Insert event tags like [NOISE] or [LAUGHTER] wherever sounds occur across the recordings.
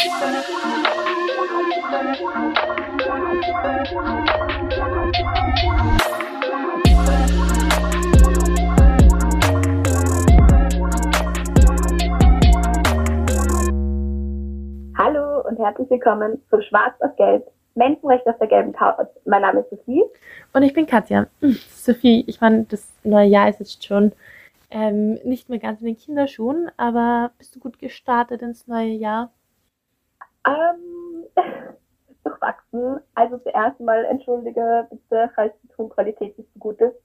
Hallo und herzlich willkommen zu Schwarz auf Gelb, Menschenrecht auf der gelben Couch. Mein Name ist Sophie. Und ich bin Katja. Hm, Sophie, ich meine, das neue Jahr ist jetzt schon ähm, nicht mehr ganz in den Kinderschuhen, aber bist du gut gestartet ins neue Jahr? Ähm, [LAUGHS] durchwachsen. Also zuerst mal entschuldige bitte, falls die Tonqualität nicht so gut ist.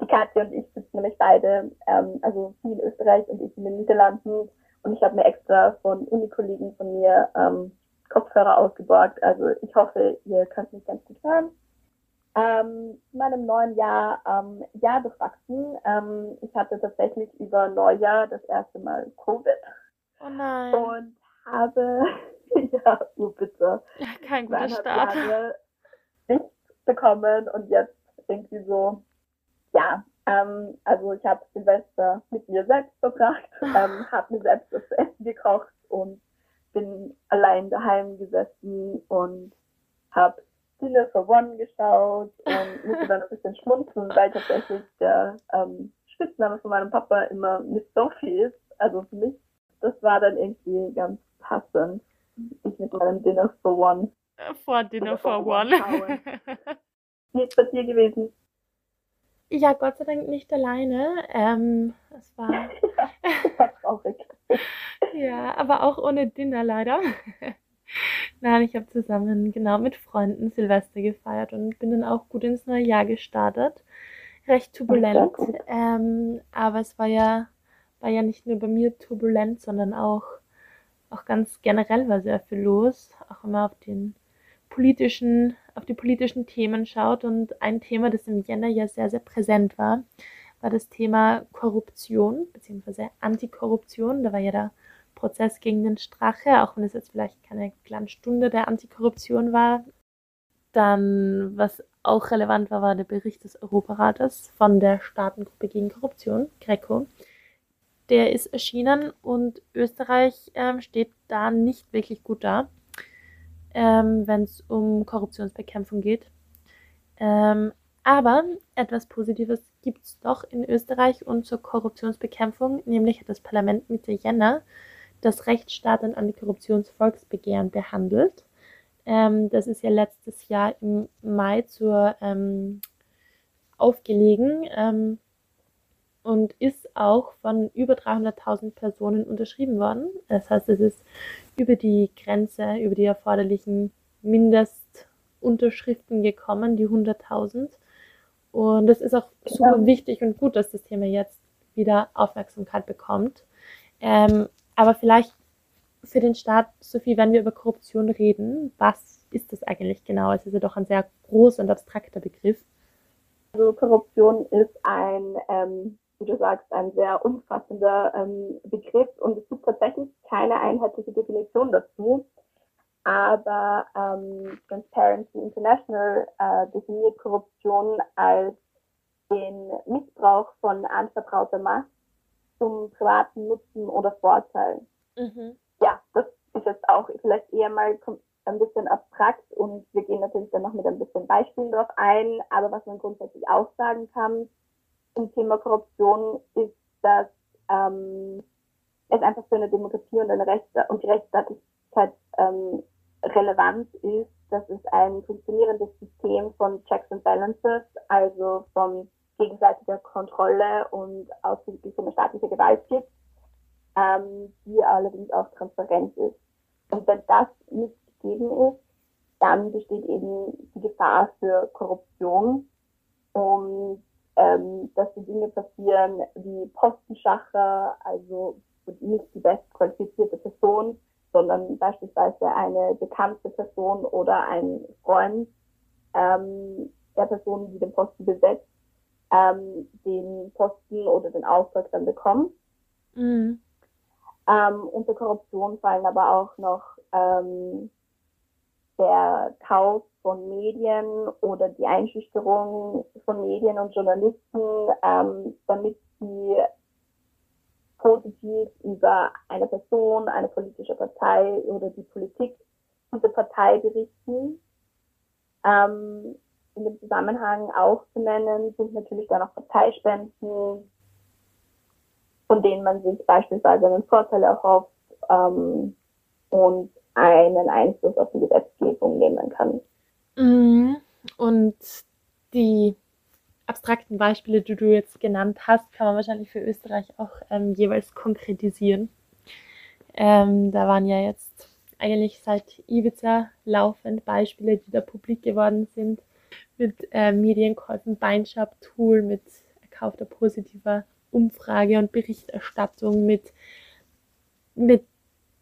Die Katja und ich sitzen nämlich beide, ähm, also sie in Österreich und ich in den Niederlanden. Und ich habe mir extra von Unikollegen von mir ähm, Kopfhörer ausgeborgt. Also ich hoffe, ihr könnt mich ganz gut hören. Ähm, in meinem neuen Jahr, ähm, ja, durchwachsen. Ähm, ich hatte tatsächlich über Neujahr das erste Mal Covid. Oh nein. Und habe, [LAUGHS] ja, urbitter. Ja, kein guter Start. Jahre nichts bekommen und jetzt irgendwie so, ja, ähm, also ich habe Silvester mit mir selbst verbracht, [LAUGHS] ähm, habe mir selbst das Essen gekocht und bin allein daheim gesessen und habe Dinner for One geschaut und [LAUGHS] musste dann ein bisschen schmunzeln, weil tatsächlich der ähm, Spitzname von meinem Papa immer Miss Sophie ist. Also für mich, das war dann irgendwie ganz passend. Ich mit meinem Dinner for One. Vor Dinner for One. Wie [LAUGHS] ist bei dir gewesen? Ja, Gott sei Dank nicht alleine. Ähm, es war. [LAUGHS] war traurig. [LAUGHS] ja, aber auch ohne Dinner leider. Nein, ich habe zusammen genau mit Freunden Silvester gefeiert und bin dann auch gut ins neue Jahr gestartet. Recht turbulent, ähm, aber es war ja, war ja nicht nur bei mir turbulent, sondern auch, auch ganz generell war sehr viel los, auch immer auf den politischen, auf die politischen Themen schaut. Und ein Thema, das im Jänner ja sehr, sehr präsent war, war das Thema Korruption, beziehungsweise Antikorruption. Da war ja der Prozess gegen den Strache, auch wenn es jetzt vielleicht keine Glanzstunde der Antikorruption war. Dann, was auch relevant war, war der Bericht des Europarates von der Staatengruppe gegen Korruption, GRECO. Der ist erschienen und Österreich ähm, steht da nicht wirklich gut da ähm, wenn es um Korruptionsbekämpfung geht. Ähm, aber etwas Positives gibt es doch in Österreich und zur Korruptionsbekämpfung, nämlich hat das Parlament Mitte Jänner das Rechtsstaat- und Antikorruptionsvolksbegehren behandelt. Ähm, das ist ja letztes Jahr im Mai zur ähm, aufgelegen ähm, und ist auch von über 300.000 Personen unterschrieben worden. Das heißt, es ist über die Grenze, über die erforderlichen Mindestunterschriften gekommen, die 100.000. Und es ist auch super ja. wichtig und gut, dass das Thema jetzt wieder Aufmerksamkeit bekommt. Ähm, aber vielleicht für den Staat, Sophie, wenn wir über Korruption reden, was ist das eigentlich genau? Es ist ja doch ein sehr großer und abstrakter Begriff. Also Korruption ist ein ähm, wie du sagst, ein sehr umfassender ähm, Begriff und es gibt tatsächlich keine einheitliche Definition dazu. Aber ähm, Transparency International äh, definiert Korruption als den Missbrauch von anvertrauter Macht zum privaten Nutzen oder Vorteil. Mhm. Ja, das ist jetzt auch vielleicht eher mal ein bisschen abstrakt und wir gehen natürlich dann noch mit ein bisschen Beispielen drauf ein. Aber was man grundsätzlich auch sagen kann, zum Thema Korruption ist, dass ähm, es einfach für eine Demokratie und eine Rechts und Rechtsstaatlichkeit ähm, relevant ist, dass es ein funktionierendes System von Checks and Balances, also von gegenseitiger Kontrolle und ausgeglichener staatlicher Gewalt gibt, ähm, die allerdings auch transparent ist. Und wenn das nicht gegeben ist, dann besteht eben die Gefahr für Korruption. Und ähm, dass die Dinge passieren wie Postenschacher, also nicht die bestqualifizierte Person, sondern beispielsweise eine bekannte Person oder ein Freund ähm, der Person, die den Posten besetzt, ähm, den Posten oder den Auftrag dann bekommt. Mhm. Ähm, unter Korruption fallen aber auch noch ähm, der Kauf von Medien oder die Einschüchterung von Medien und Journalisten, ähm, damit sie positiv über eine Person, eine politische Partei oder die Politik dieser Partei berichten. Ähm, in dem Zusammenhang auch zu nennen sind natürlich dann auch Parteispenden, von denen man sich beispielsweise einen Vorteil erhofft ähm, und einen Einfluss auf die Gesetzgebung nehmen kann. Mhm. Und die abstrakten Beispiele, die du jetzt genannt hast, kann man wahrscheinlich für Österreich auch ähm, jeweils konkretisieren. Ähm, da waren ja jetzt eigentlich seit Ibiza laufend Beispiele, die da publik geworden sind, mit äh, Medienkäufen, Beinshop-Tool, mit erkaufter positiver Umfrage und Berichterstattung, mit, mit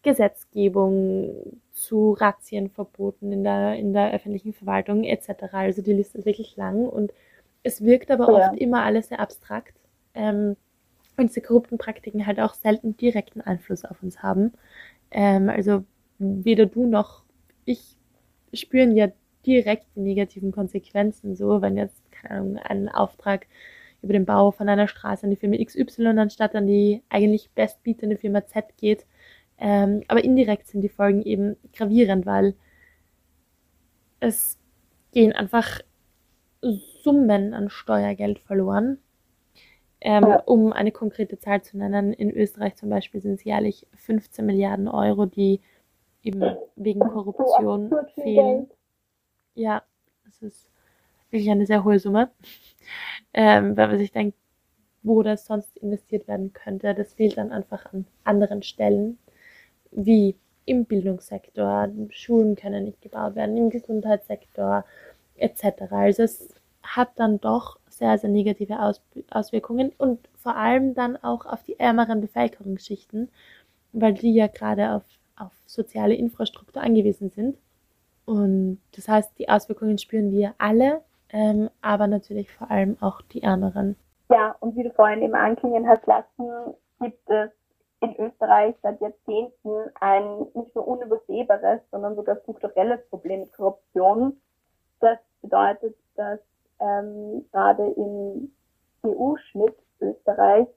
Gesetzgebung zu Razzienverboten in der, in der öffentlichen Verwaltung etc. Also die Liste ist wirklich lang und es wirkt aber ja. oft immer alles sehr abstrakt. Ähm, und diese korrupten Praktiken halt auch selten direkten Einfluss auf uns haben. Ähm, also weder du noch ich spüren ja direkt die negativen Konsequenzen. So, wenn jetzt, keine Ahnung, ein Auftrag über den Bau von einer Straße an die Firma XY anstatt an die eigentlich bestbietende Firma Z geht. Ähm, aber indirekt sind die Folgen eben gravierend, weil es gehen einfach Summen an Steuergeld verloren. Ähm, ja. Um eine konkrete Zahl zu nennen, in Österreich zum Beispiel sind es jährlich 15 Milliarden Euro, die eben wegen Korruption fehlen. Ja, das ist wirklich eine sehr hohe Summe. Ähm, wenn man sich denkt, wo das sonst investiert werden könnte, das fehlt dann einfach an anderen Stellen, wie im Bildungssektor, Schulen können nicht gebaut werden, im Gesundheitssektor etc. Also es hat dann doch sehr, sehr negative Aus Auswirkungen und vor allem dann auch auf die ärmeren Bevölkerungsschichten, weil die ja gerade auf, auf soziale Infrastruktur angewiesen sind. Und das heißt, die Auswirkungen spüren wir alle, ähm, aber natürlich vor allem auch die Ärmeren. Ja, und wie du vorhin eben anklingen hast lassen, gibt es in Österreich seit Jahrzehnten ein nicht nur unübersehbares, sondern sogar strukturelles Problem mit Korruption. Das bedeutet, dass ähm, gerade im EU-Schnitt Österreich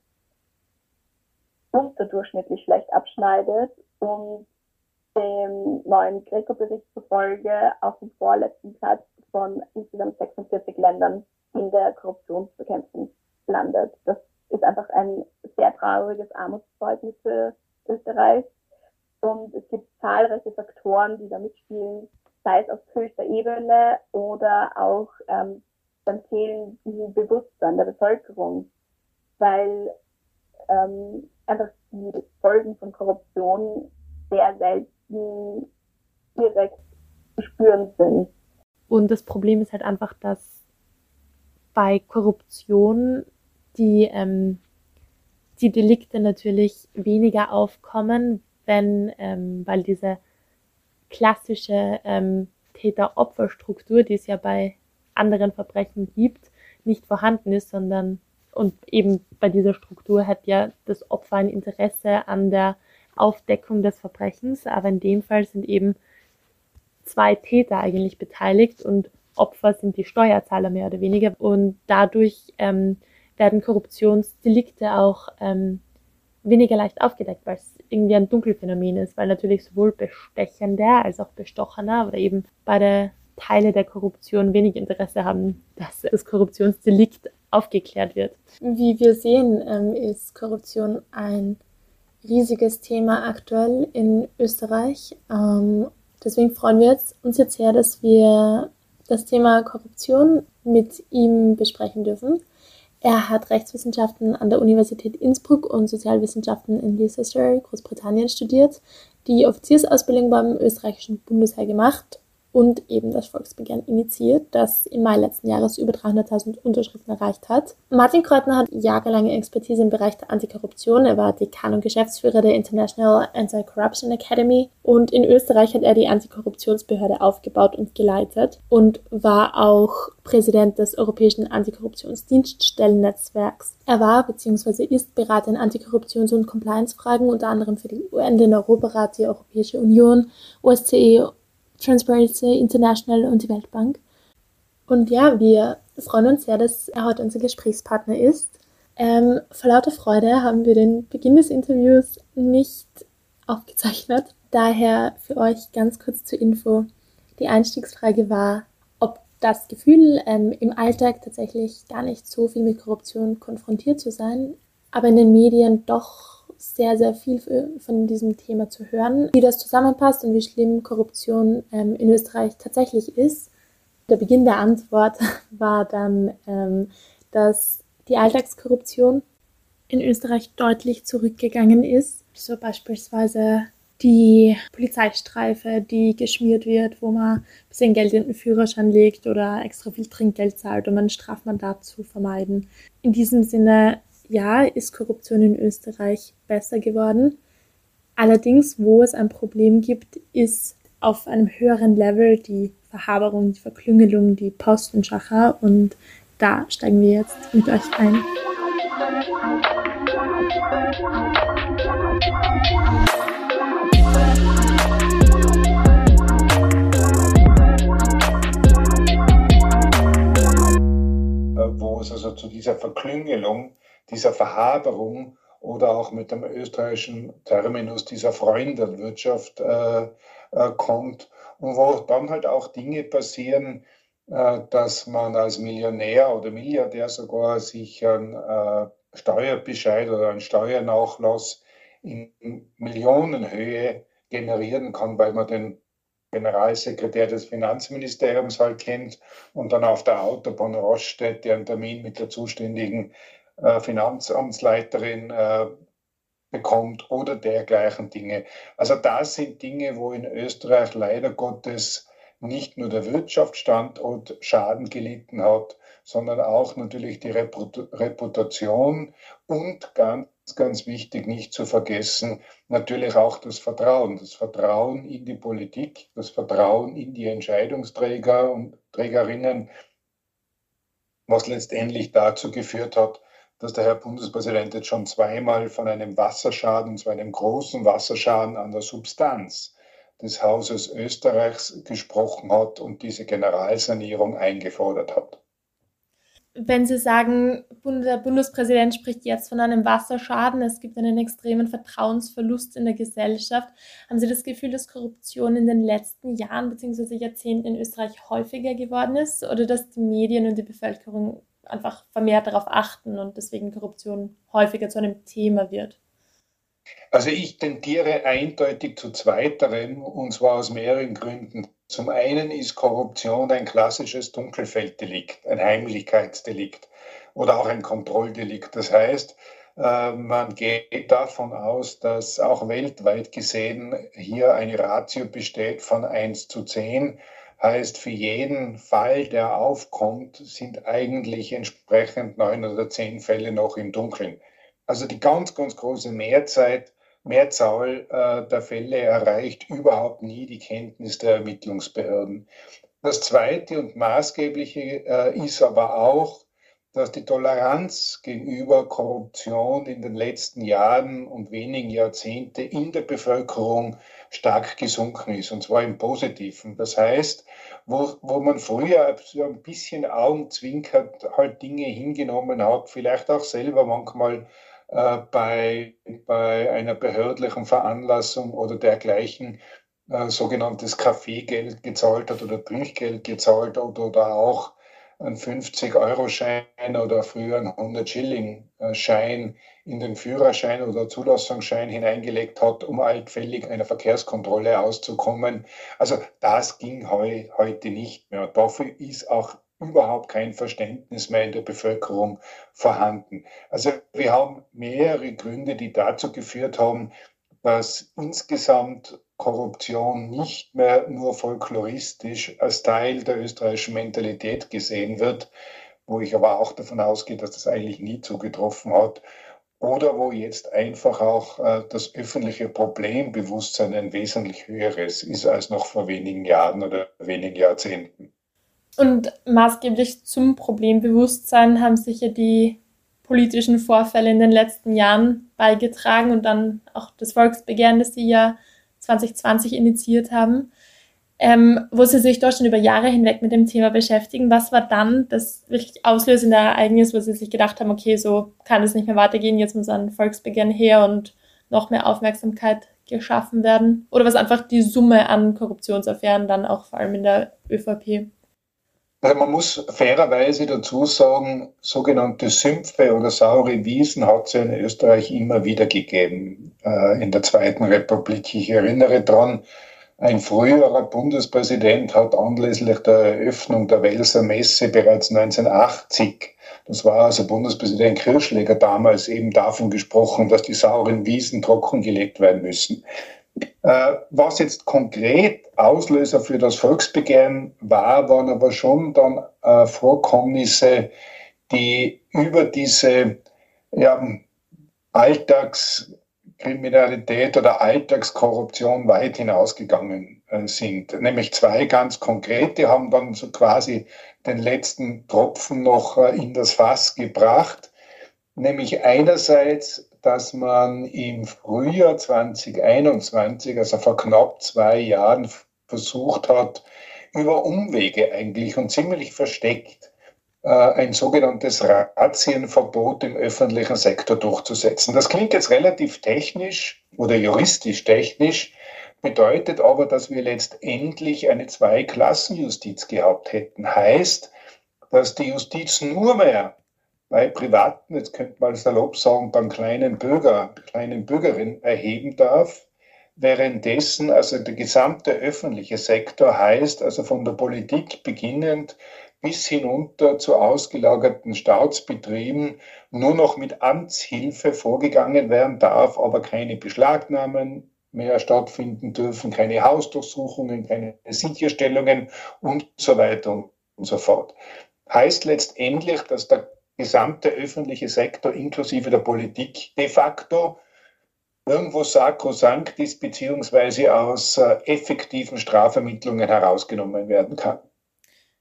unterdurchschnittlich schlecht abschneidet und dem neuen Greco-Bericht zufolge auf dem vorletzten Platz von insgesamt 46 Ländern in der Korruptionsbekämpfung landet. Das ist einfach ein sehr trauriges Armutszeugnis für Österreich. Und es gibt zahlreiche Faktoren, die da mitspielen, sei es auf höchster Ebene oder auch ähm, beim fehlenden Bewusstsein der Bevölkerung, weil ähm, einfach die Folgen von Korruption sehr selten direkt zu spüren sind. Und das Problem ist halt einfach, dass bei Korruption die, ähm, die Delikte natürlich weniger aufkommen, wenn, ähm, weil diese klassische ähm, Täter-Opfer-Struktur, die es ja bei anderen Verbrechen gibt, nicht vorhanden ist, sondern und eben bei dieser Struktur hat ja das Opfer ein Interesse an der Aufdeckung des Verbrechens, aber in dem Fall sind eben zwei Täter eigentlich beteiligt und Opfer sind die Steuerzahler mehr oder weniger. Und dadurch ähm, werden Korruptionsdelikte auch ähm, weniger leicht aufgedeckt, weil es irgendwie ein Dunkelphänomen ist, weil natürlich sowohl Bestechender als auch Bestochener oder eben beide Teile der Korruption wenig Interesse haben, dass das Korruptionsdelikt aufgeklärt wird. Wie wir sehen, ähm, ist Korruption ein riesiges Thema aktuell in Österreich. Ähm, deswegen freuen wir uns jetzt sehr, dass wir das Thema Korruption mit ihm besprechen dürfen. Er hat Rechtswissenschaften an der Universität Innsbruck und Sozialwissenschaften in Leicester, Großbritannien studiert, die Offiziersausbildung beim österreichischen Bundesheer gemacht und eben das Volksbegehren initiiert, das im Mai letzten Jahres über 300.000 Unterschriften erreicht hat. Martin Kreutner hat jahrelange Expertise im Bereich der Antikorruption. Er war Dekan und Geschäftsführer der International Anti-Corruption Academy und in Österreich hat er die Antikorruptionsbehörde aufgebaut und geleitet und war auch Präsident des Europäischen Antikorruptionsdienststellennetzwerks. Er war bzw. ist Berater in Antikorruptions- und Compliance-Fragen, unter anderem für die UN, den Europarat, die Europäische Union, OSCE Transparency International und die Weltbank. Und ja, wir freuen uns sehr, dass er heute unser Gesprächspartner ist. Ähm, vor lauter Freude haben wir den Beginn des Interviews nicht aufgezeichnet. Daher für euch ganz kurz zur Info. Die Einstiegsfrage war, ob das Gefühl, ähm, im Alltag tatsächlich gar nicht so viel mit Korruption konfrontiert zu sein, aber in den Medien doch sehr, sehr viel von diesem Thema zu hören, wie das zusammenpasst und wie schlimm Korruption ähm, in Österreich tatsächlich ist. Der Beginn der Antwort [LAUGHS] war dann, ähm, dass die Alltagskorruption in Österreich deutlich zurückgegangen ist. So beispielsweise die Polizeistreife, die geschmiert wird, wo man ein bisschen Geld in den Führerschein legt oder extra viel Trinkgeld zahlt, um ein Strafmandat zu vermeiden. In diesem Sinne, ja, ist Korruption in Österreich besser geworden. Allerdings, wo es ein Problem gibt, ist auf einem höheren Level die Verhaberung, die Verklüngelung, die Postenschacher und da steigen wir jetzt mit euch ein. Wo es also zu dieser Verklüngelung, dieser Verhaberung oder auch mit dem österreichischen Terminus dieser Freundelwirtschaft äh, äh, kommt. Und wo dann halt auch Dinge passieren, äh, dass man als Millionär oder Milliardär sogar sich einen äh, Steuerbescheid oder einen Steuernachlass in Millionenhöhe generieren kann, weil man den Generalsekretär des Finanzministeriums halt kennt und dann auf der Autobahn Roststedt einen Termin mit der zuständigen äh, Finanzamtsleiterin bekommt oder dergleichen Dinge. Also das sind Dinge, wo in Österreich leider Gottes nicht nur der Wirtschaftsstandort Schaden gelitten hat, sondern auch natürlich die Reputation und ganz, ganz wichtig nicht zu vergessen, natürlich auch das Vertrauen. Das Vertrauen in die Politik, das Vertrauen in die Entscheidungsträger und Trägerinnen, was letztendlich dazu geführt hat, dass der Herr Bundespräsident jetzt schon zweimal von einem Wasserschaden, zwar einem großen Wasserschaden an der Substanz, des Hauses Österreichs gesprochen hat und diese Generalsanierung eingefordert hat. Wenn Sie sagen, der Bundespräsident spricht jetzt von einem Wasserschaden, es gibt einen extremen Vertrauensverlust in der Gesellschaft, haben Sie das Gefühl, dass Korruption in den letzten Jahren bzw. Jahrzehnten in Österreich häufiger geworden ist oder dass die Medien und die Bevölkerung einfach vermehrt darauf achten und deswegen Korruption häufiger zu einem Thema wird? Also ich tendiere eindeutig zu zweiterem und zwar aus mehreren Gründen. Zum einen ist Korruption ein klassisches Dunkelfelddelikt, ein Heimlichkeitsdelikt oder auch ein Kontrolldelikt. Das heißt, äh, man geht davon aus, dass auch weltweit gesehen hier eine Ratio besteht von 1 zu 10. Heißt, für jeden Fall, der aufkommt, sind eigentlich entsprechend neun oder zehn Fälle noch im Dunkeln. Also die ganz, ganz große Mehrzeit, Mehrzahl äh, der Fälle erreicht überhaupt nie die Kenntnis der Ermittlungsbehörden. Das Zweite und Maßgebliche äh, ist aber auch, dass die Toleranz gegenüber Korruption in den letzten Jahren und wenigen Jahrzehnten in der Bevölkerung stark gesunken ist, und zwar im Positiven. Das heißt, wo, wo man früher so ein bisschen Augenzwinkert halt Dinge hingenommen hat, vielleicht auch selber manchmal äh, bei, bei einer behördlichen Veranlassung oder dergleichen äh, sogenanntes Kaffeegeld gezahlt hat oder Trinkgeld gezahlt hat oder auch einen 50-Euro-Schein oder früher einen 100-Schilling-Schein in den Führerschein oder Zulassungsschein hineingelegt hat, um altfällig einer Verkehrskontrolle auszukommen. Also das ging heu, heute nicht mehr. Dafür ist auch überhaupt kein Verständnis mehr in der Bevölkerung vorhanden. Also wir haben mehrere Gründe, die dazu geführt haben, dass insgesamt Korruption nicht mehr nur folkloristisch als Teil der österreichischen Mentalität gesehen wird, wo ich aber auch davon ausgehe, dass das eigentlich nie zugetroffen hat, oder wo jetzt einfach auch äh, das öffentliche Problembewusstsein ein wesentlich höheres ist als noch vor wenigen Jahren oder wenigen Jahrzehnten. Und maßgeblich zum Problembewusstsein haben sicher die politischen Vorfälle in den letzten Jahren beigetragen und dann auch das Volksbegehren, das Sie ja 2020 initiiert haben. ähm, wo Sie sich dort schon über Jahre hinweg mit dem Thema beschäftigen. Was war dann das wirklich auslösende Ereignis, wo Sie sich gedacht haben, okay, so kann es nicht mehr weitergehen, jetzt muss ein Volksbegehren her und noch mehr Aufmerksamkeit geschaffen werden? Oder was einfach die Summe an Korruptionsaffären dann auch vor allem in der ÖVP? Also man muss fairerweise dazu sagen, sogenannte Sümpfe oder saure Wiesen hat es ja in Österreich immer wieder gegeben äh, in der Zweiten Republik. Ich erinnere daran, ein früherer Bundespräsident hat anlässlich der Eröffnung der Welser Messe bereits 1980 das war also Bundespräsident Kirschläger damals eben davon gesprochen, dass die sauren Wiesen trockengelegt werden müssen. Äh, was jetzt konkret Auslöser für das Volksbegehren war, waren aber schon dann äh, Vorkommnisse, die über diese ja, Alltagskriminalität oder Alltagskorruption weit hinausgegangen äh, sind. Nämlich zwei ganz konkrete haben dann so quasi den letzten Tropfen noch äh, in das Fass gebracht. Nämlich einerseits dass man im Frühjahr 2021, also vor knapp zwei Jahren, versucht hat, über Umwege eigentlich und ziemlich versteckt äh, ein sogenanntes Razzienverbot im öffentlichen Sektor durchzusetzen. Das klingt jetzt relativ technisch oder juristisch technisch, bedeutet aber, dass wir letztendlich eine Zweiklassenjustiz gehabt hätten. Heißt, dass die Justiz nur mehr bei Privaten, jetzt könnte man salopp sagen, beim kleinen Bürger, kleinen Bürgerin erheben darf, währenddessen also der gesamte öffentliche Sektor heißt, also von der Politik beginnend bis hinunter zu ausgelagerten Staatsbetrieben nur noch mit Amtshilfe vorgegangen werden darf, aber keine Beschlagnahmen mehr stattfinden dürfen, keine Hausdurchsuchungen, keine Sicherstellungen und so weiter und so fort. Heißt letztendlich, dass der gesamte öffentliche Sektor inklusive der Politik de facto irgendwo sakrosankt ist, beziehungsweise aus äh, effektiven Strafvermittlungen herausgenommen werden kann.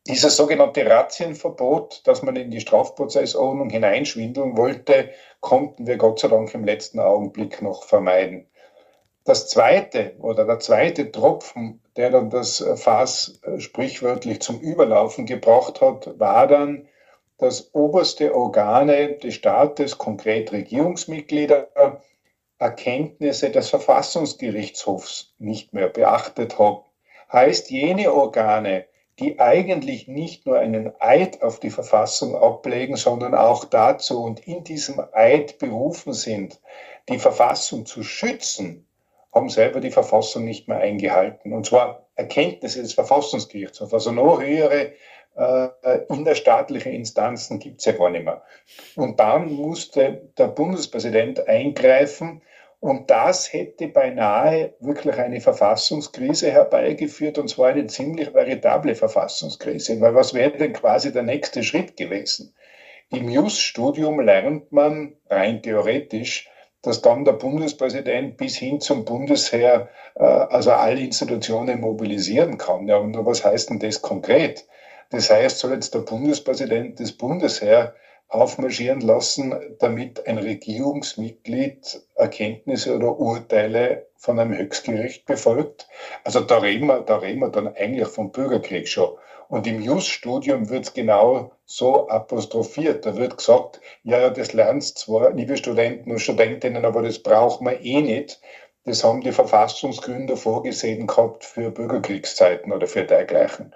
Dieses sogenannte Razzienverbot, das man in die Strafprozessordnung hineinschwindeln wollte, konnten wir Gott sei Dank im letzten Augenblick noch vermeiden. Das zweite oder der zweite Tropfen, der dann das Fass äh, sprichwörtlich zum Überlaufen gebracht hat, war dann dass oberste Organe des Staates, konkret Regierungsmitglieder, Erkenntnisse des Verfassungsgerichtshofs nicht mehr beachtet haben. Heißt, jene Organe, die eigentlich nicht nur einen Eid auf die Verfassung ablegen, sondern auch dazu und in diesem Eid berufen sind, die Verfassung zu schützen, haben selber die Verfassung nicht mehr eingehalten. Und zwar Erkenntnisse des Verfassungsgerichtshofs, also noch höhere äh, innerstaatliche Instanzen gibt es ja gar nicht mehr. Und dann musste der Bundespräsident eingreifen und das hätte beinahe wirklich eine Verfassungskrise herbeigeführt und zwar eine ziemlich veritable Verfassungskrise. Weil was wäre denn quasi der nächste Schritt gewesen? Im Just-Studium lernt man rein theoretisch, dass dann der Bundespräsident bis hin zum Bundesheer äh, also alle Institutionen mobilisieren kann. Ja, und was heißt denn das konkret? Das heißt, soll jetzt der Bundespräsident des Bundesheer aufmarschieren lassen, damit ein Regierungsmitglied Erkenntnisse oder Urteile von einem Höchstgericht befolgt. Also da reden wir, da reden wir dann eigentlich vom Bürgerkrieg schon. Und im Just-Studium wird es genau so apostrophiert. Da wird gesagt, ja, ja, das lernst zwar, liebe Studenten und Studentinnen, aber das braucht man eh nicht. Das haben die Verfassungsgründer vorgesehen gehabt für Bürgerkriegszeiten oder für dergleichen.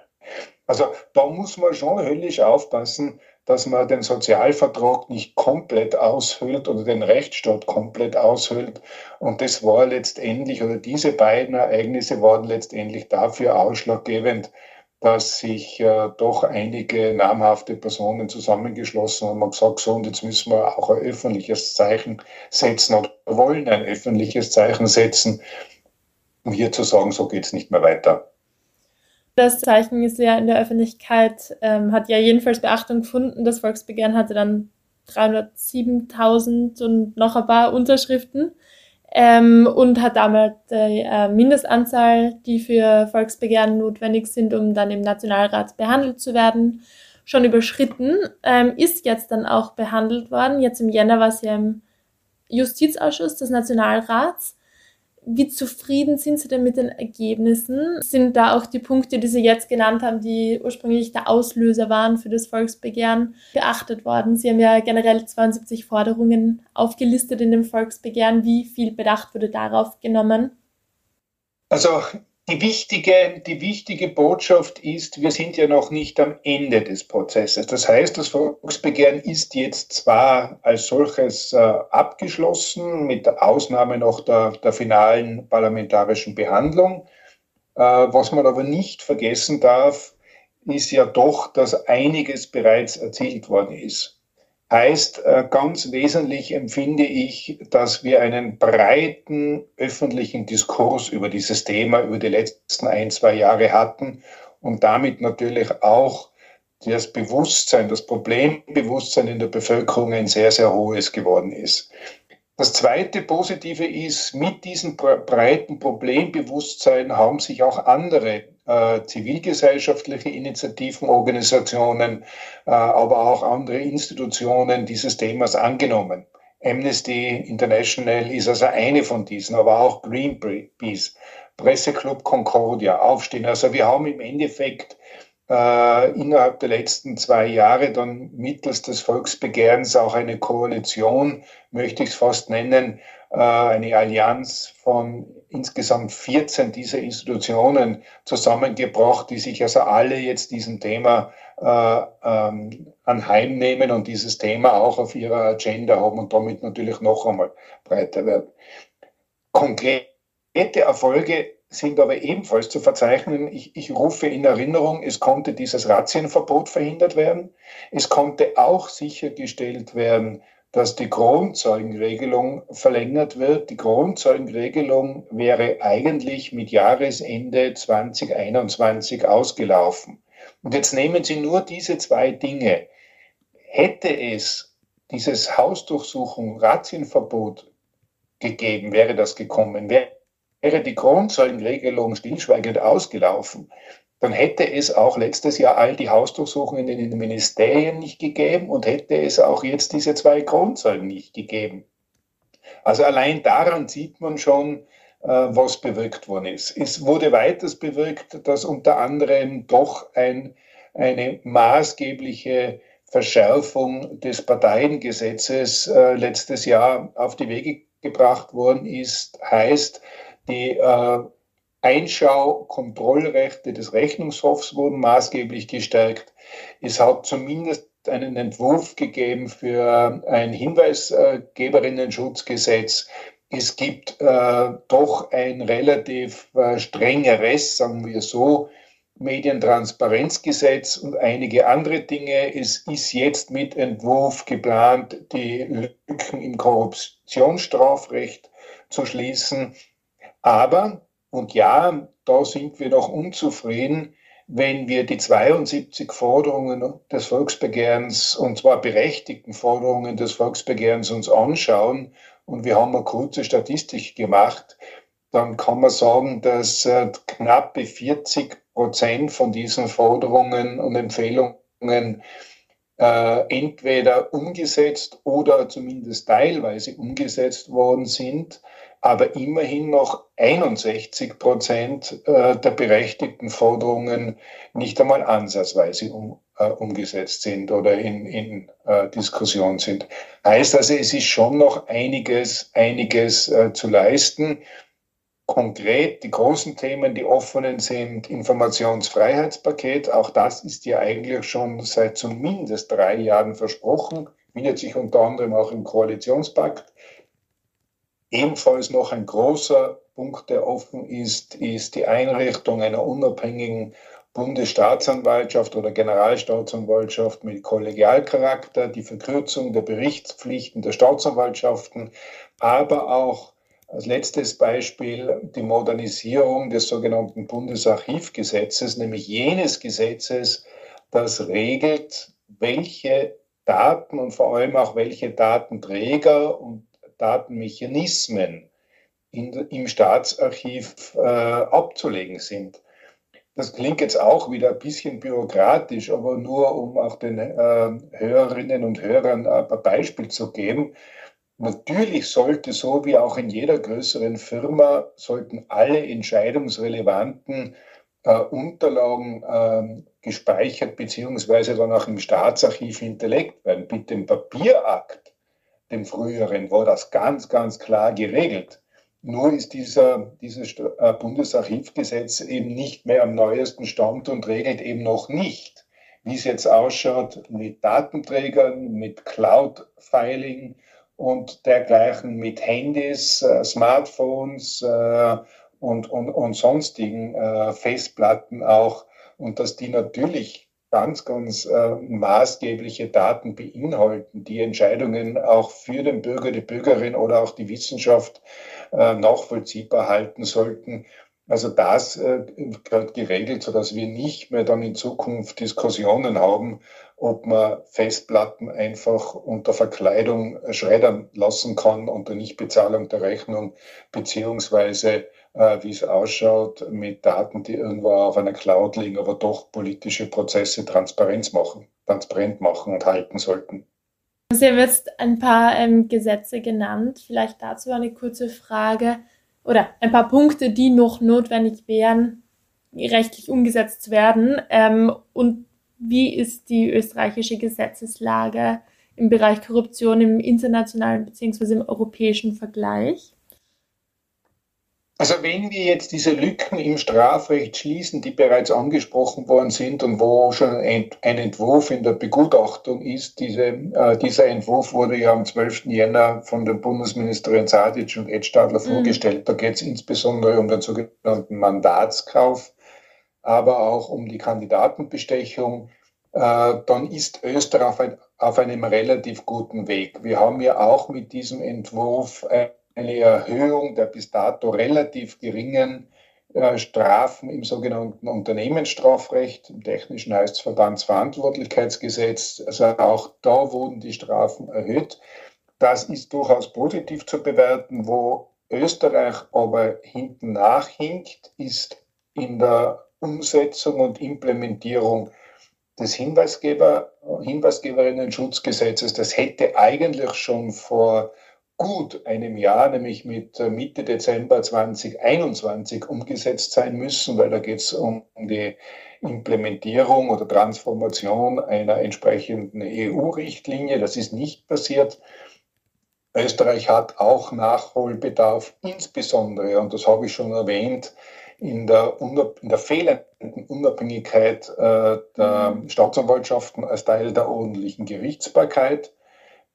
Also da muss man schon höllisch aufpassen, dass man den Sozialvertrag nicht komplett aushöhlt oder den Rechtsstaat komplett aushöhlt. Und das war letztendlich, oder diese beiden Ereignisse waren letztendlich dafür ausschlaggebend, dass sich äh, doch einige namhafte Personen zusammengeschlossen haben und gesagt, so, und jetzt müssen wir auch ein öffentliches Zeichen setzen oder wollen ein öffentliches Zeichen setzen, um hier zu sagen, so geht es nicht mehr weiter. Das Zeichen ist ja in der Öffentlichkeit, ähm, hat ja jedenfalls Beachtung gefunden. Das Volksbegehren hatte dann 307.000 und noch ein paar Unterschriften ähm, und hat damit die äh, Mindestanzahl, die für Volksbegehren notwendig sind, um dann im Nationalrat behandelt zu werden, schon überschritten. Ähm, ist jetzt dann auch behandelt worden. Jetzt im Jänner war es ja im Justizausschuss des Nationalrats. Wie zufrieden sind Sie denn mit den Ergebnissen? Sind da auch die Punkte, die Sie jetzt genannt haben, die ursprünglich der Auslöser waren für das Volksbegehren, beachtet worden? Sie haben ja generell 72 Forderungen aufgelistet in dem Volksbegehren. Wie viel Bedacht wurde darauf genommen? Also die wichtige, die wichtige Botschaft ist, wir sind ja noch nicht am Ende des Prozesses. Das heißt, das Volksbegehren ist jetzt zwar als solches äh, abgeschlossen, mit Ausnahme noch der, der finalen parlamentarischen Behandlung. Äh, was man aber nicht vergessen darf, ist ja doch, dass einiges bereits erzielt worden ist. Heißt, äh, ganz wesentlich empfinde ich, dass wir einen breiten öffentlichen Diskurs über dieses Thema über die letzten ein, zwei Jahre hatten und damit natürlich auch das Bewusstsein, das Problembewusstsein in der Bevölkerung ein sehr, sehr hohes geworden ist. Das zweite Positive ist, mit diesem breiten Problembewusstsein haben sich auch andere äh, zivilgesellschaftliche Initiativen, Organisationen, äh, aber auch andere Institutionen dieses Themas angenommen. Amnesty International ist also eine von diesen, aber auch Greenpeace, Presseclub Concordia, Aufstehen. Also wir haben im Endeffekt äh, innerhalb der letzten zwei Jahre dann mittels des Volksbegehrens auch eine Koalition, möchte ich es fast nennen, äh, eine Allianz von insgesamt 14 dieser Institutionen zusammengebracht, die sich also alle jetzt diesem Thema äh, ähm, anheimnehmen und dieses Thema auch auf ihrer Agenda haben und damit natürlich noch einmal breiter werden. Konkrete Erfolge sind aber ebenfalls zu verzeichnen. Ich, ich, rufe in Erinnerung, es konnte dieses Razzienverbot verhindert werden. Es konnte auch sichergestellt werden, dass die Kronzeugenregelung verlängert wird. Die Kronzeugenregelung wäre eigentlich mit Jahresende 2021 ausgelaufen. Und jetzt nehmen Sie nur diese zwei Dinge. Hätte es dieses Hausdurchsuchung, Razzienverbot gegeben, wäre das gekommen, wäre die Kronzeugenregelung stillschweigend ausgelaufen, dann hätte es auch letztes Jahr all die Hausdurchsuchungen in den Ministerien nicht gegeben und hätte es auch jetzt diese zwei Kronzeugen nicht gegeben. Also allein daran sieht man schon, äh, was bewirkt worden ist. Es wurde weiters bewirkt, dass unter anderem doch ein, eine maßgebliche Verschärfung des Parteiengesetzes äh, letztes Jahr auf die Wege gebracht worden ist, heißt, die äh, Einschau-Kontrollrechte des Rechnungshofs wurden maßgeblich gestärkt. Es hat zumindest einen Entwurf gegeben für ein Hinweisgeberinnenschutzgesetz. Es gibt äh, doch ein relativ äh, strengeres, sagen wir so, Medientransparenzgesetz und einige andere Dinge. Es ist jetzt mit Entwurf geplant, die Lücken im Korruptionsstrafrecht zu schließen. Aber und ja, da sind wir noch unzufrieden, wenn wir die 72 Forderungen des Volksbegehrens, und zwar berechtigten Forderungen des Volksbegehrens uns anschauen, und wir haben eine kurze Statistik gemacht, dann kann man sagen, dass äh, knappe 40 Prozent von diesen Forderungen und Empfehlungen entweder umgesetzt oder zumindest teilweise umgesetzt worden sind aber immerhin noch 61 Prozent äh, der berechtigten Forderungen nicht einmal ansatzweise um, äh, umgesetzt sind oder in, in äh, Diskussion sind. Heißt also, es ist schon noch einiges, einiges äh, zu leisten. Konkret die großen Themen, die offenen sind, Informationsfreiheitspaket. Auch das ist ja eigentlich schon seit zumindest drei Jahren versprochen, findet sich unter anderem auch im Koalitionspakt. Ebenfalls noch ein großer Punkt, der offen ist, ist die Einrichtung einer unabhängigen Bundesstaatsanwaltschaft oder Generalstaatsanwaltschaft mit Kollegialcharakter, die Verkürzung der Berichtspflichten der Staatsanwaltschaften, aber auch als letztes Beispiel die Modernisierung des sogenannten Bundesarchivgesetzes, nämlich jenes Gesetzes, das regelt, welche Daten und vor allem auch welche Datenträger und Datenmechanismen in, im Staatsarchiv äh, abzulegen sind. Das klingt jetzt auch wieder ein bisschen bürokratisch, aber nur um auch den äh, Hörerinnen und Hörern ein Beispiel zu geben. Natürlich sollte, so wie auch in jeder größeren Firma, sollten alle entscheidungsrelevanten äh, Unterlagen äh, gespeichert beziehungsweise dann auch im Staatsarchiv hinterlegt werden. Mit dem Papierakt, dem früheren, war das ganz, ganz klar geregelt. Nur ist dieser, dieses äh, Bundesarchivgesetz eben nicht mehr am neuesten Stand und regelt eben noch nicht, wie es jetzt ausschaut mit Datenträgern, mit Cloud-Filing und dergleichen, mit Handys, äh, Smartphones äh, und, und, und sonstigen äh, Festplatten auch. Und dass die natürlich ganz, ganz äh, maßgebliche Daten beinhalten, die Entscheidungen auch für den Bürger, die Bürgerin oder auch die Wissenschaft äh, nachvollziehbar halten sollten. Also das äh, gehört geregelt, sodass wir nicht mehr dann in Zukunft Diskussionen haben, ob man Festplatten einfach unter Verkleidung schreddern lassen kann unter Nichtbezahlung der Rechnung, beziehungsweise äh, wie es ausschaut mit Daten, die irgendwo auf einer Cloud liegen, aber doch politische Prozesse transparent machen, transparent machen und halten sollten. Sie haben jetzt ein paar ähm, Gesetze genannt. Vielleicht dazu eine kurze Frage oder ein paar Punkte, die noch notwendig wären, rechtlich umgesetzt werden. Ähm, und wie ist die österreichische Gesetzeslage im Bereich Korruption im internationalen bzw. im europäischen Vergleich? Also wenn wir jetzt diese Lücken im Strafrecht schließen, die bereits angesprochen worden sind und wo schon ein, Entwurf in der Begutachtung ist, diese, äh, dieser Entwurf wurde ja am 12. Jänner von den Bundesministerin Sadic und Ed Stadler mhm. vorgestellt. Da geht es insbesondere um den sogenannten Mandatskauf, aber auch um die Kandidatenbestechung. Äh, dann ist Österreich auf, ein, auf einem relativ guten Weg. Wir haben ja auch mit diesem Entwurf eine Erhöhung der bis dato relativ geringen äh, Strafen im sogenannten Unternehmensstrafrecht. Im Technischen heißt es Verbandsverantwortlichkeitsgesetz. Also auch da wurden die Strafen erhöht. Das ist durchaus positiv zu bewerten. Wo Österreich aber hinten nachhinkt, ist in der Umsetzung und Implementierung des Hinweisgeber, Hinweisgeberinnen-Schutzgesetzes. Das hätte eigentlich schon vor gut einem Jahr, nämlich mit äh, Mitte Dezember 2021 umgesetzt sein müssen, weil da geht es um die Implementierung oder Transformation einer entsprechenden EU-Richtlinie. Das ist nicht passiert. Österreich hat auch Nachholbedarf, insbesondere, und das habe ich schon erwähnt, in der, in der fehlenden Unabhängigkeit äh, der Staatsanwaltschaften als Teil der ordentlichen Gerichtsbarkeit.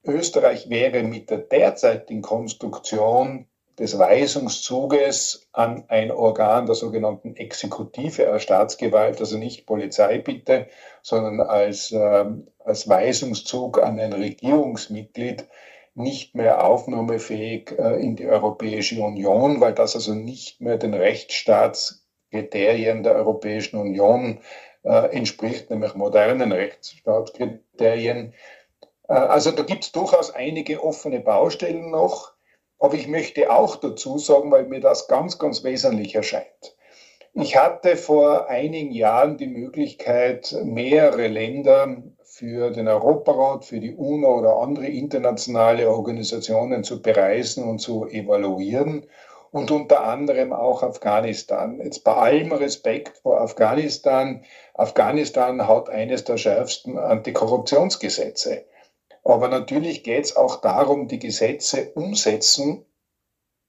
Österreich wäre mit der derzeitigen Konstruktion des Weisungszuges an ein Organ der sogenannten Exekutive der Staatsgewalt, also nicht Polizei bitte, sondern als, äh, als Weisungszug an ein Regierungsmitglied nicht mehr aufnahmefähig äh, in die Europäische Union, weil das also nicht mehr den Rechtsstaatskriterien der Europäischen Union äh, entspricht, nämlich modernen Rechtsstaatskriterien. Äh, also da gibt es durchaus einige offene Baustellen noch. Aber ich möchte auch dazu sagen, weil mir das ganz, ganz wesentlich erscheint. Ich hatte vor einigen Jahren die Möglichkeit, mehrere Länder für den Europarat, für die UNO oder andere internationale Organisationen zu bereisen und zu evaluieren und unter anderem auch Afghanistan. Jetzt bei allem Respekt vor Afghanistan, Afghanistan hat eines der schärfsten Antikorruptionsgesetze. Aber natürlich geht es auch darum, die Gesetze umsetzen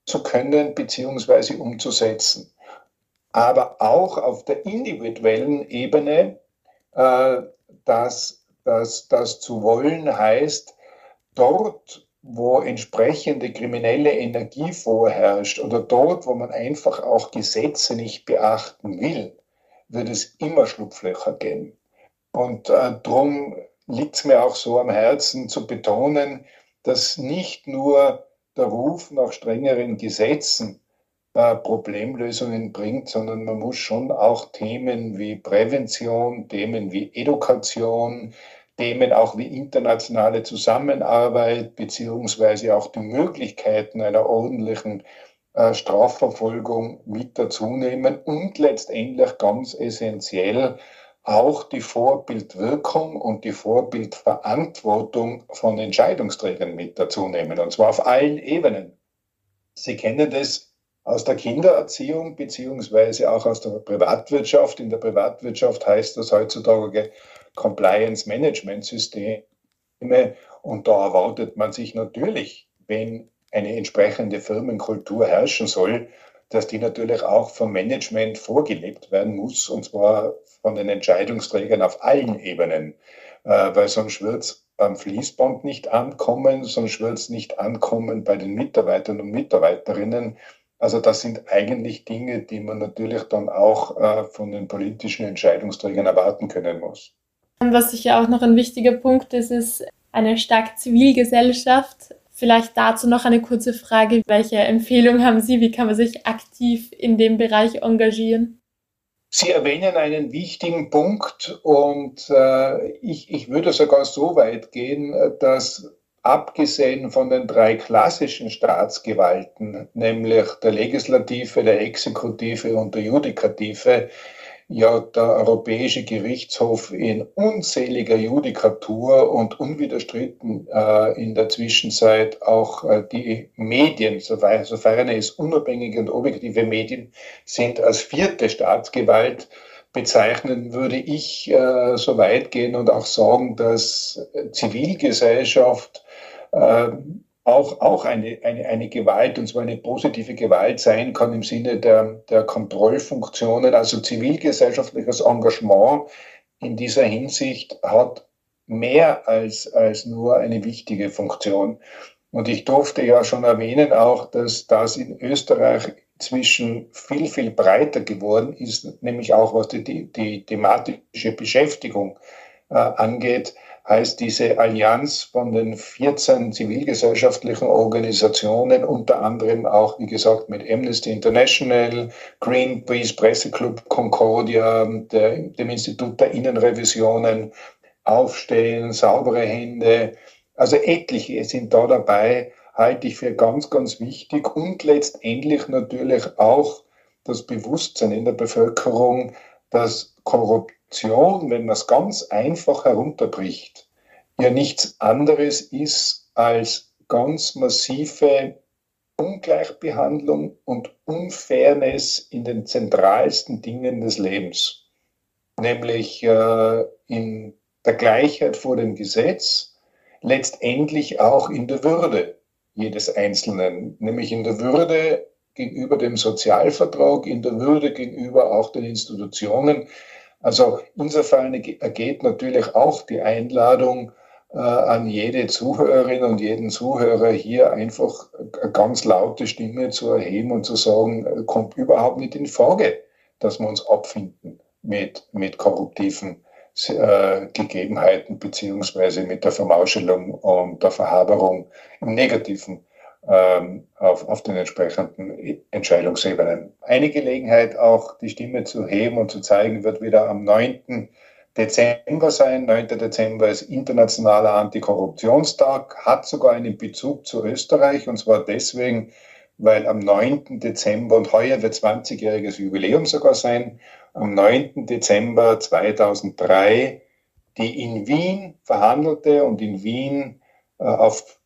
zu können bzw. umzusetzen. Aber auch auf der individuellen Ebene, äh, dass das, das zu wollen heißt, dort, wo entsprechende kriminelle Energie vorherrscht oder dort, wo man einfach auch Gesetze nicht beachten will, wird es immer Schlupflöcher geben. Und äh, darum liegt es mir auch so am Herzen zu betonen, dass nicht nur der Ruf nach strengeren Gesetzen äh, Problemlösungen bringt, sondern man muss schon auch Themen wie Prävention, Themen wie Education, Themen auch wie internationale Zusammenarbeit beziehungsweise auch die Möglichkeiten einer ordentlichen äh, Strafverfolgung mit dazu nehmen und letztendlich ganz essentiell auch die Vorbildwirkung und die Vorbildverantwortung von Entscheidungsträgern mit dazu nehmen, und zwar auf allen Ebenen. Sie kennen das aus der Kindererziehung beziehungsweise auch aus der Privatwirtschaft. In der Privatwirtschaft heißt das heutzutage Compliance Management Systeme. Und da erwartet man sich natürlich, wenn eine entsprechende Firmenkultur herrschen soll, dass die natürlich auch vom Management vorgelebt werden muss, und zwar von den Entscheidungsträgern auf allen Ebenen, äh, weil sonst wird es beim Fließband nicht ankommen, sonst wird es nicht ankommen bei den Mitarbeitern und Mitarbeiterinnen. Also das sind eigentlich Dinge, die man natürlich dann auch äh, von den politischen Entscheidungsträgern erwarten können muss. Was sicher auch noch ein wichtiger Punkt ist, ist eine starke Zivilgesellschaft. Vielleicht dazu noch eine kurze Frage. Welche Empfehlung haben Sie? Wie kann man sich aktiv in dem Bereich engagieren? Sie erwähnen einen wichtigen Punkt und äh, ich, ich würde sogar so weit gehen, dass abgesehen von den drei klassischen Staatsgewalten, nämlich der Legislative, der Exekutive und der Judikative, ja der Europäische Gerichtshof in unzähliger Judikatur und unwiderstritten äh, in der Zwischenzeit auch äh, die Medien, sofern, es unabhängige und objektive Medien sind, als vierte Staatsgewalt bezeichnen, würde ich äh, so weit gehen und auch sagen, dass Zivilgesellschaft äh, auch, auch eine, eine, eine Gewalt, und zwar eine positive Gewalt sein kann im Sinne der, der Kontrollfunktionen. Also zivilgesellschaftliches Engagement in dieser Hinsicht hat mehr als, als nur eine wichtige Funktion. Und ich durfte ja schon erwähnen auch, dass das in Österreich zwischen viel, viel breiter geworden ist, nämlich auch was die, die, die thematische Beschäftigung äh, angeht heißt diese Allianz von den 14 zivilgesellschaftlichen Organisationen, unter anderem auch, wie gesagt, mit Amnesty International, Greenpeace, Presseclub Concordia, der, dem Institut der Innenrevisionen, Aufstehen, saubere Hände. Also etliche sind da dabei, halte ich für ganz, ganz wichtig und letztendlich natürlich auch das Bewusstsein in der Bevölkerung, dass Korruption Korruption, wenn man es ganz einfach herunterbricht, ja nichts anderes ist als ganz massive Ungleichbehandlung und Unfairness in den zentralsten Dingen des Lebens, nämlich äh, in der Gleichheit vor dem Gesetz, letztendlich auch in der Würde jedes Einzelnen, nämlich in der Würde gegenüber dem Sozialvertrag, in der Würde gegenüber auch den Institutionen, also insofern ergeht natürlich auch die Einladung äh, an jede Zuhörerin und jeden Zuhörer hier einfach eine ganz laute Stimme zu erheben und zu sagen, äh, kommt überhaupt nicht in Frage, dass wir uns abfinden mit, mit korruptiven äh, Gegebenheiten beziehungsweise mit der Vermauschelung und der Verhaberung im negativen ähm, auf, auf den entsprechenden Entscheidungsebenen. Eine Gelegenheit, auch die Stimme zu heben und zu zeigen, wird wieder am 9. Dezember sein. 9. Dezember ist internationaler Antikorruptionstag, hat sogar einen Bezug zu Österreich und zwar deswegen, weil am 9. Dezember, und heuer wird 20-jähriges Jubiläum sogar sein, am 9. Dezember 2003 die in Wien verhandelte und in Wien äh, auf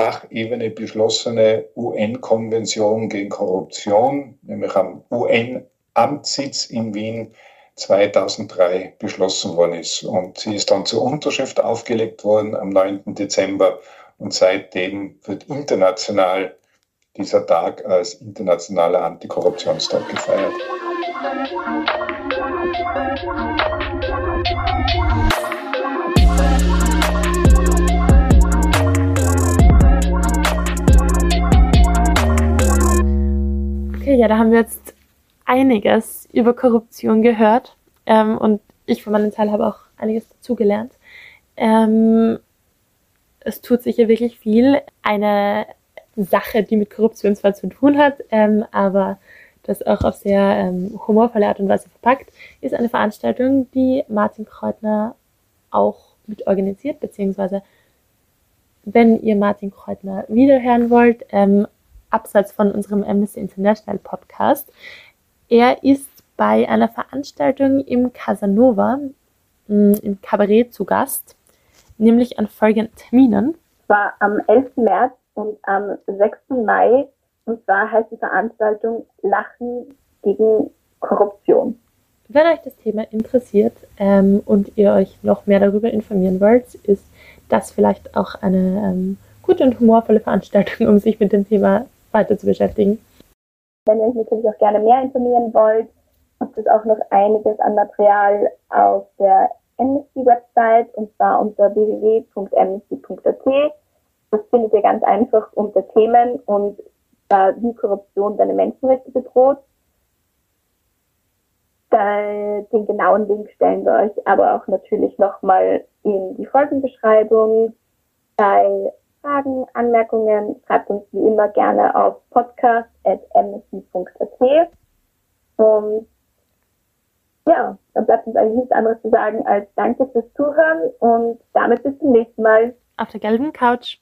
Sachebene beschlossene UN-Konvention gegen Korruption, nämlich am UN-Amtssitz in Wien 2003 beschlossen worden ist. Und sie ist dann zur Unterschrift aufgelegt worden am 9. Dezember. Und seitdem wird international dieser Tag als internationaler Antikorruptionstag gefeiert. Okay, ja, da haben wir jetzt einiges über Korruption gehört ähm, und ich von meinem Teil habe auch einiges dazugelernt. Ähm, es tut sicher wirklich viel. Eine Sache, die mit Korruption zwar zu tun hat, ähm, aber das auch auf sehr ähm, humorvolle Art und Weise verpackt, ist eine Veranstaltung, die Martin Kreutner auch mit organisiert, beziehungsweise wenn ihr Martin Kreutner wiederhören wollt, ähm, abseits von unserem Amnesty International Podcast. Er ist bei einer Veranstaltung im Casanova mh, im Kabarett zu Gast, nämlich an folgenden Terminen. Zwar am 11. März und am 6. Mai. Und zwar heißt die Veranstaltung Lachen gegen Korruption. Wenn euch das Thema interessiert ähm, und ihr euch noch mehr darüber informieren wollt, ist das vielleicht auch eine ähm, gute und humorvolle Veranstaltung, um sich mit dem Thema weiter zu beschäftigen. Wenn ihr euch natürlich auch gerne mehr informieren wollt, gibt es auch noch einiges an Material auf der Amnesty-Website und zwar unter www.amnesty.at. Das findet ihr ganz einfach unter Themen und äh, wie Korruption deine Menschenrechte bedroht. Da, den genauen Link stellen wir euch aber auch natürlich nochmal in die Folgenbeschreibung. Bei Fragen, Anmerkungen schreibt uns wie immer gerne auf podcast.amnesty.at. Und ja, dann bleibt uns eigentlich nichts anderes zu sagen als Danke fürs Zuhören und damit bis zum nächsten Mal. Auf der gelben Couch.